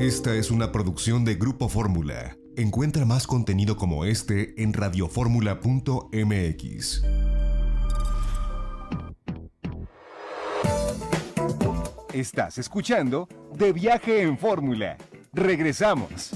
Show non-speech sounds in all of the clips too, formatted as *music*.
Esta es una producción de Grupo Fórmula. Encuentra más contenido como este en radioformula.mx. Estás escuchando De Viaje en Fórmula. Regresamos.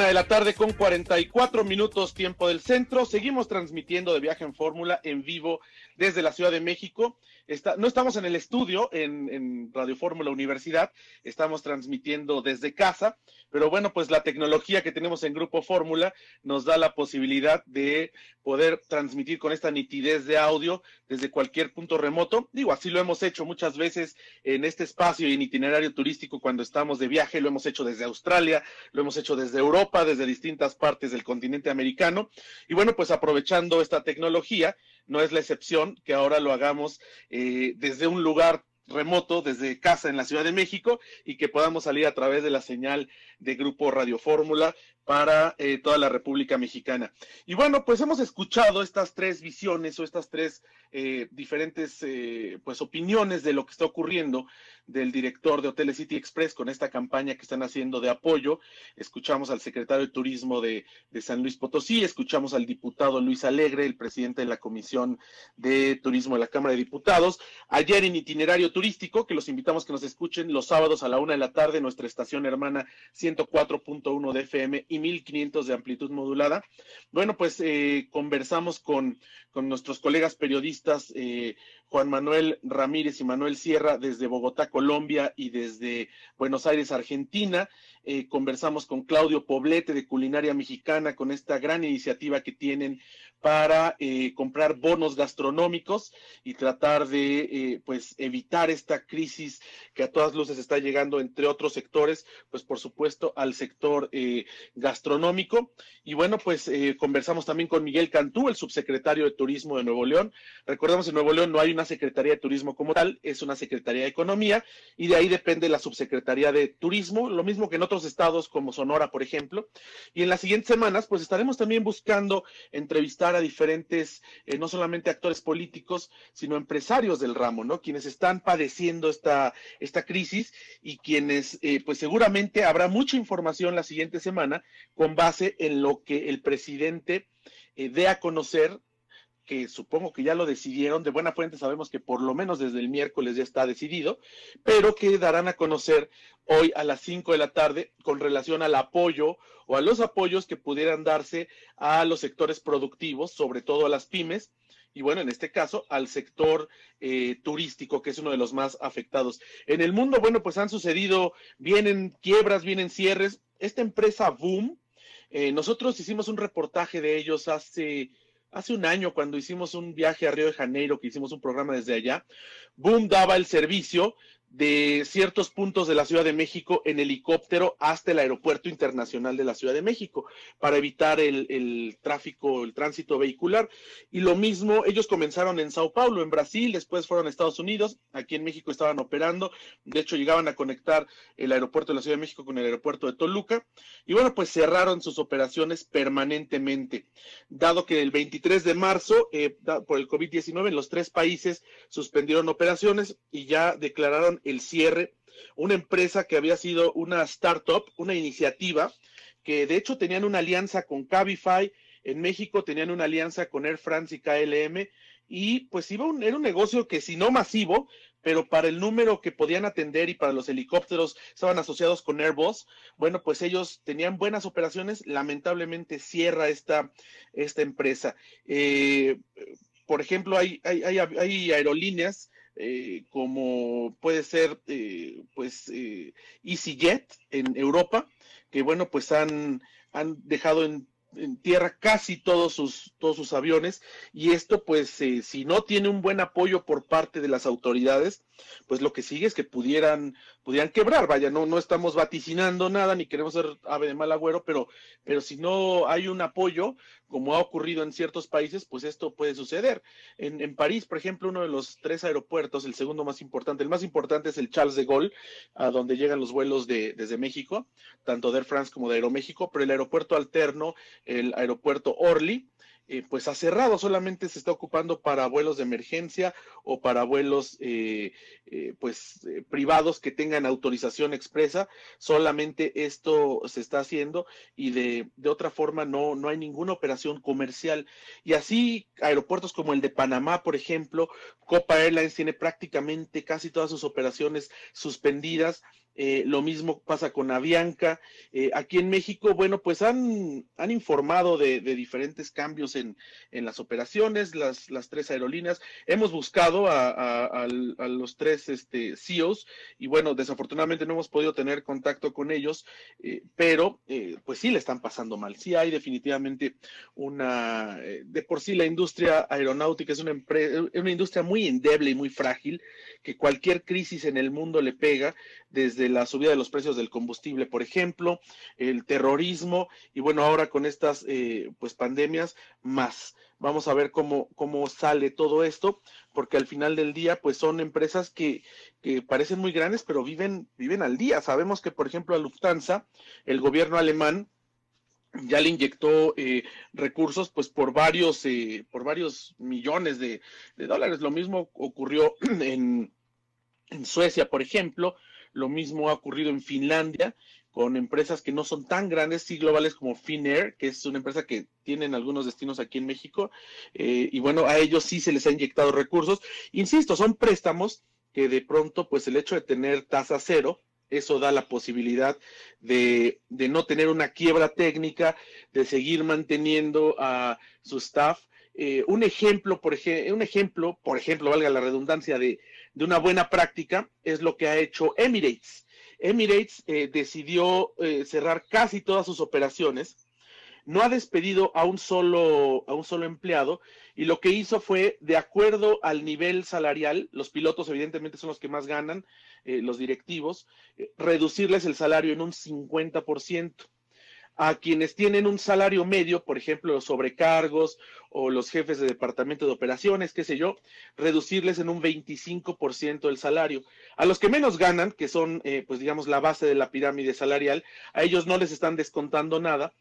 Una de la tarde con 44 minutos tiempo del centro. Seguimos transmitiendo de viaje en fórmula en vivo desde la Ciudad de México. Está, no estamos en el estudio en, en Radio Fórmula Universidad, estamos transmitiendo desde casa, pero bueno, pues la tecnología que tenemos en Grupo Fórmula nos da la posibilidad de poder transmitir con esta nitidez de audio desde cualquier punto remoto. Digo, así lo hemos hecho muchas veces en este espacio y en itinerario turístico cuando estamos de viaje, lo hemos hecho desde Australia, lo hemos hecho desde Europa, desde distintas partes del continente americano. Y bueno, pues aprovechando esta tecnología, no es la excepción que ahora lo hagamos eh, desde un lugar remoto desde casa en la Ciudad de México y que podamos salir a través de la señal de Grupo Radio Fórmula para eh, toda la República Mexicana. Y bueno, pues hemos escuchado estas tres visiones o estas tres eh, diferentes eh, pues opiniones de lo que está ocurriendo del director de Hoteles City Express con esta campaña que están haciendo de apoyo. Escuchamos al secretario de Turismo de, de San Luis Potosí, escuchamos al diputado Luis Alegre, el presidente de la Comisión de Turismo de la Cámara de Diputados. Ayer en itinerario turístico, que los invitamos que nos escuchen los sábados a la una de la tarde, nuestra estación hermana 104.1 de FM y 1500 de amplitud modulada. Bueno, pues eh, conversamos con, con, nuestros colegas periodistas eh, Juan Manuel Ramírez y Manuel Sierra desde Bogotá, Colombia y desde Buenos Aires, Argentina. Eh, conversamos con Claudio Poblete de Culinaria Mexicana con esta gran iniciativa que tienen para eh, comprar bonos gastronómicos y tratar de eh, pues evitar esta crisis que a todas luces está llegando entre otros sectores, pues por supuesto al sector eh, gastronómico. Y bueno, pues eh, conversamos también con Miguel Cantú, el subsecretario de Turismo de Nuevo León. Recordemos en Nuevo León no hay una Secretaría de Turismo como tal, es una Secretaría de Economía y de ahí depende la subsecretaría de Turismo, lo mismo que en otros estados como Sonora, por ejemplo. Y en las siguientes semanas, pues estaremos también buscando entrevistar a diferentes, eh, no solamente actores políticos, sino empresarios del ramo, ¿no? Quienes están padeciendo esta, esta crisis y quienes, eh, pues seguramente habrá mucha información la siguiente semana con base en lo que el presidente eh, dé a conocer que supongo que ya lo decidieron, de buena fuente sabemos que por lo menos desde el miércoles ya está decidido, pero que darán a conocer hoy a las 5 de la tarde con relación al apoyo o a los apoyos que pudieran darse a los sectores productivos, sobre todo a las pymes, y bueno, en este caso al sector eh, turístico, que es uno de los más afectados. En el mundo, bueno, pues han sucedido, vienen quiebras, vienen cierres. Esta empresa Boom, eh, nosotros hicimos un reportaje de ellos hace hace un año cuando hicimos un viaje a Río de Janeiro, que hicimos un programa desde allá, Boom daba el servicio de ciertos puntos de la Ciudad de México en helicóptero hasta el Aeropuerto Internacional de la Ciudad de México para evitar el, el, tráfico, el tránsito vehicular. Y lo mismo, ellos comenzaron en Sao Paulo, en Brasil, después fueron a Estados Unidos, aquí en México estaban operando, de hecho llegaban a conectar el aeropuerto de la Ciudad de México con el aeropuerto de Toluca. Y bueno, pues cerraron sus operaciones permanentemente, dado que el 23 de marzo, eh, por el COVID-19, en los tres países suspendieron operaciones y ya declararon el cierre, una empresa que había sido una startup, una iniciativa, que de hecho tenían una alianza con Cabify, en México tenían una alianza con Air France y KLM, y pues iba un, era un negocio que si no masivo, pero para el número que podían atender y para los helicópteros estaban asociados con Airbus, bueno, pues ellos tenían buenas operaciones, lamentablemente cierra esta, esta empresa. Eh, por ejemplo, hay, hay, hay, hay aerolíneas eh, como puede ser eh, pues eh, EasyJet en Europa, que bueno, pues han, han dejado en, en, tierra casi todos sus, todos sus aviones y esto pues eh, si no tiene un buen apoyo por parte de las autoridades, pues lo que sigue es que pudieran, pudieran quebrar, vaya, no, no estamos vaticinando nada ni queremos ser ave de mal agüero, pero, pero si no hay un apoyo, como ha ocurrido en ciertos países, pues esto puede suceder. En, en, París, por ejemplo, uno de los tres aeropuertos, el segundo más importante, el más importante es el Charles de Gaulle, a donde llegan los vuelos de, desde México, tanto de Air France como de Aeroméxico, pero el aeropuerto alterno, el aeropuerto Orly, eh, pues ha cerrado, solamente se está ocupando para vuelos de emergencia o para vuelos eh, eh, pues privados que tengan autorización expresa, solamente esto se está haciendo y de, de, otra forma no, no hay ninguna operación comercial. Y así aeropuertos como el de Panamá, por ejemplo, Copa Airlines tiene prácticamente casi todas sus operaciones suspendidas eh, lo mismo pasa con Avianca. Eh, aquí en México, bueno, pues han, han informado de, diferentes cambios en, en, las operaciones, las, las tres aerolíneas. Hemos buscado a, los tres este, CEOs y bueno, desafortunadamente no hemos podido tener contacto con ellos, eh, pero pues sí le están pasando mal. Sí hay definitivamente una, de por sí la industria aeronáutica es una, una industria muy endeble y muy frágil, que cualquier crisis en el mundo le pega desde la subida de los precios del combustible, por ejemplo, el terrorismo y bueno, ahora con estas eh, pues pandemias más. Vamos a ver cómo, cómo sale todo esto, porque al final del día pues son empresas que, que parecen muy grandes, pero viven, viven al día. Sabemos que, por ejemplo, a Lufthansa, el gobierno alemán, ya le inyectó eh, recursos pues por varios eh, por varios millones de, de, dólares lo mismo ocurrió *clears throat* en, en Suecia por ejemplo lo mismo ha ocurrido en Finlandia con empresas que no son tan grandes y globales como Finnair, que es una empresa que tienen algunos destinos aquí en México. Eh, y bueno, a ellos sí se les ha inyectado recursos. Insisto, son préstamos que de pronto, pues el hecho de tener tasa cero, eso da la posibilidad de, de, no tener una quiebra técnica, de seguir manteniendo a su staff. Eh, un ejemplo, por ejemplo, un ejemplo, por ejemplo, valga la redundancia de de una buena práctica es lo que ha hecho Emirates. Emirates eh, decidió eh, cerrar casi todas sus operaciones, no ha despedido a un solo a un solo empleado y lo que hizo fue de acuerdo al nivel salarial, los pilotos evidentemente son los que más ganan, eh, los directivos, reducirles el salario en un 50% a quienes tienen un salario medio, por ejemplo, los sobrecargos o los jefes de departamento de operaciones, qué sé yo, reducirles en un 25% el salario. A los que menos ganan, que son, eh, pues digamos, la base de la pirámide salarial, a ellos no les están descontando nada,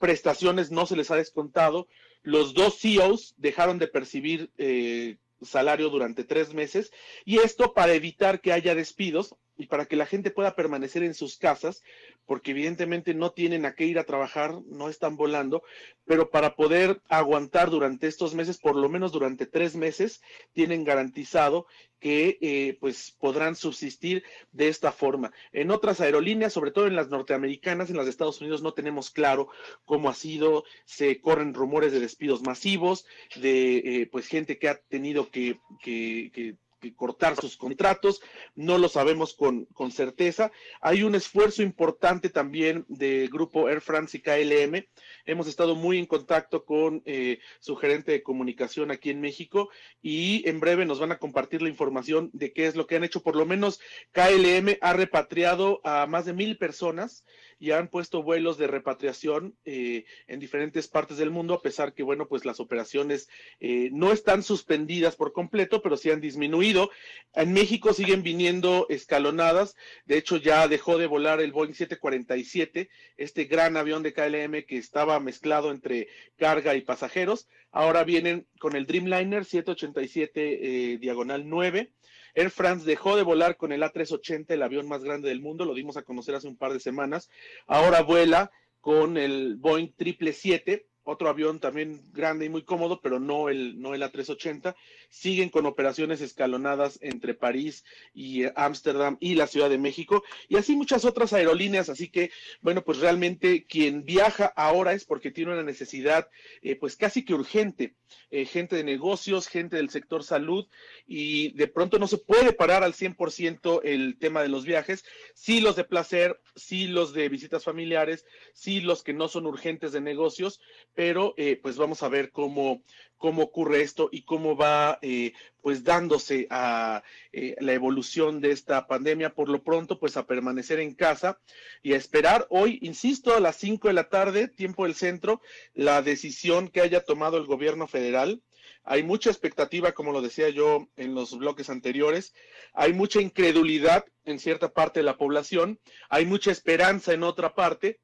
prestaciones no se les ha descontado, los dos CEOs dejaron de percibir eh, salario durante tres meses y esto para evitar que haya despidos y para que la gente pueda permanecer en sus casas, porque evidentemente no tienen a qué ir a trabajar, no están volando, pero para poder aguantar durante estos meses, por lo menos durante tres meses, tienen garantizado que eh, pues podrán subsistir de esta forma. En otras aerolíneas, sobre todo en las norteamericanas, en las de Estados Unidos, no tenemos claro cómo ha sido, se corren rumores de despidos masivos, de eh, pues gente que ha tenido que, que, que cortar sus contratos, no lo sabemos con, con, certeza. Hay un esfuerzo importante también del grupo Air France y KLM. Hemos estado muy en contacto con eh, su gerente de comunicación aquí en México y en breve nos van a compartir la información de qué es lo que han hecho. Por lo menos KLM ha repatriado a más de mil personas y han puesto vuelos de repatriación eh, en diferentes partes del mundo, a pesar que, bueno, pues las operaciones eh, no están suspendidas por completo, pero sí han disminuido. En México siguen viniendo escalonadas, de hecho ya dejó de volar el Boeing 747, este gran avión de KLM que estaba mezclado entre carga y pasajeros, ahora vienen con el Dreamliner 787 eh, diagonal 9 Air France dejó de volar con el A380, el avión más grande del mundo, lo dimos a conocer hace un par de semanas. Ahora vuela con el Boeing 777, otro avión también grande y muy cómodo, pero no el, no el A380. Siguen con operaciones escalonadas entre París y eh, Ámsterdam y la Ciudad de México, y así muchas otras aerolíneas. Así que, bueno, pues realmente quien viaja ahora es porque tiene una necesidad, eh, pues casi que urgente. Eh, gente de negocios, gente del sector salud, y de pronto no se puede parar al 100% el tema de los viajes. Sí los de placer, sí los de visitas familiares, sí los que no son urgentes de negocios pero eh, pues vamos a ver cómo, cómo ocurre esto y cómo va eh, pues dándose a eh, la evolución de esta pandemia. Por lo pronto, pues a permanecer en casa y a esperar hoy, insisto, a las 5 de la tarde, tiempo del centro, la decisión que haya tomado el gobierno federal. Hay mucha expectativa, como lo decía yo en los bloques anteriores, hay mucha incredulidad en cierta parte de la población, hay mucha esperanza en otra parte,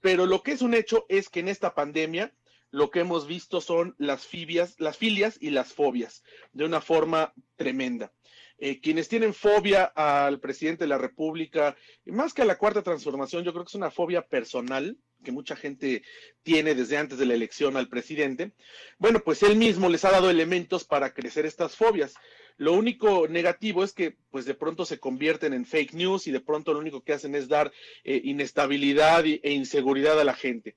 pero lo que es un hecho es que en esta pandemia lo que hemos visto son las fibias, las filias y las fobias, de una forma tremenda. Eh, quienes tienen fobia al presidente de la República, más que a la cuarta transformación, yo creo que es una fobia personal que mucha gente tiene desde antes de la elección al presidente. Bueno, pues él mismo les ha dado elementos para crecer estas fobias. Lo único negativo es que pues de pronto se convierten en fake news y de pronto lo único que hacen es dar eh, inestabilidad e inseguridad a la gente.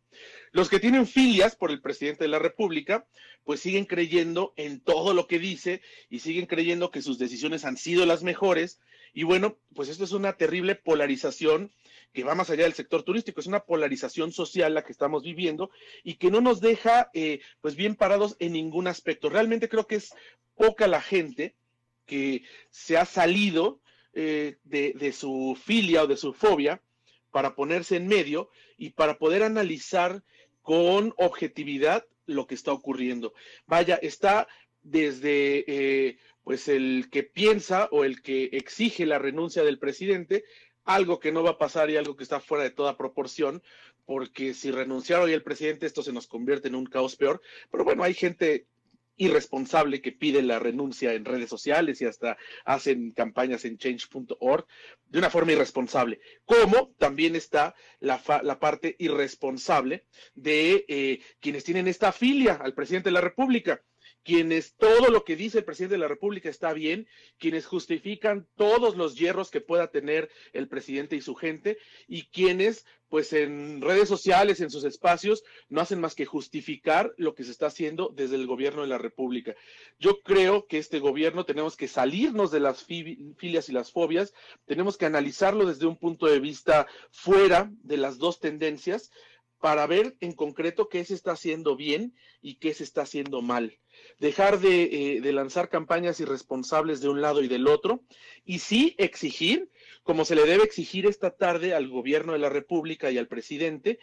Los que tienen filias por el presidente de la República, pues siguen creyendo en todo lo que dice y siguen creyendo que sus decisiones han sido las mejores. Y bueno, pues esto es una terrible polarización que va más allá del sector turístico, es una polarización social la que estamos viviendo y que no nos deja eh, pues bien parados en ningún aspecto. Realmente creo que es poca la gente que se ha salido eh, de, su filia o de su fobia para ponerse en medio y para poder analizar con objetividad lo que está ocurriendo. Vaya, está desde eh, pues el que piensa o el que exige la renuncia del presidente, algo que no va a pasar y algo que está fuera de toda proporción, porque si renunciara hoy el presidente esto se nos convierte en un caos peor. Pero bueno, hay gente irresponsable que pide la renuncia en redes sociales y hasta hacen campañas en change.org de una forma irresponsable. Como también está la, la parte irresponsable de eh, quienes tienen esta filia al presidente de la República quienes todo lo que dice el presidente de la República está bien, quienes justifican todos los hierros que pueda tener el presidente y su gente, y quienes, pues en redes sociales, en sus espacios, no hacen más que justificar lo que se está haciendo desde el gobierno de la República. Yo creo que este gobierno tenemos que salirnos de las filias y las fobias, tenemos que analizarlo desde un punto de vista fuera de las dos tendencias para ver en concreto qué se está haciendo bien y qué se está haciendo mal. Dejar de, eh, lanzar campañas irresponsables de un lado y del otro y sí exigir, como se le debe exigir esta tarde al gobierno de la República y al presidente,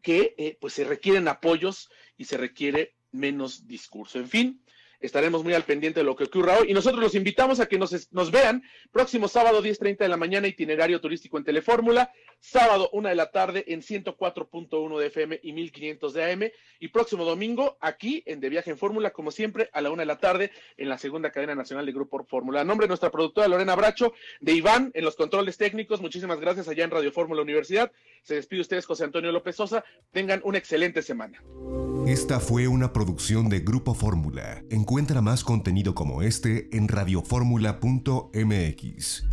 que eh, pues se requieren apoyos y se requiere menos discurso. En fin, estaremos muy al pendiente de lo que ocurra hoy y nosotros los invitamos a que nos, vean próximo sábado 10.30 de la mañana itinerario turístico en Telefórmula, sábado 1 de la tarde en 104.1 de FM y 1500 de AM y próximo domingo aquí en De Viaje en Fórmula como siempre a la 1 de la tarde en la segunda cadena nacional de Grupo Fórmula. A nombre de nuestra productora Lorena Bracho, de Iván en los controles técnicos, muchísimas gracias allá en Radio Fórmula Universidad. Se despide ustedes José Antonio López Sosa. Tengan una excelente semana. Esta fue una producción de Grupo Fórmula. Encuentra más contenido como este en radioformula.mx.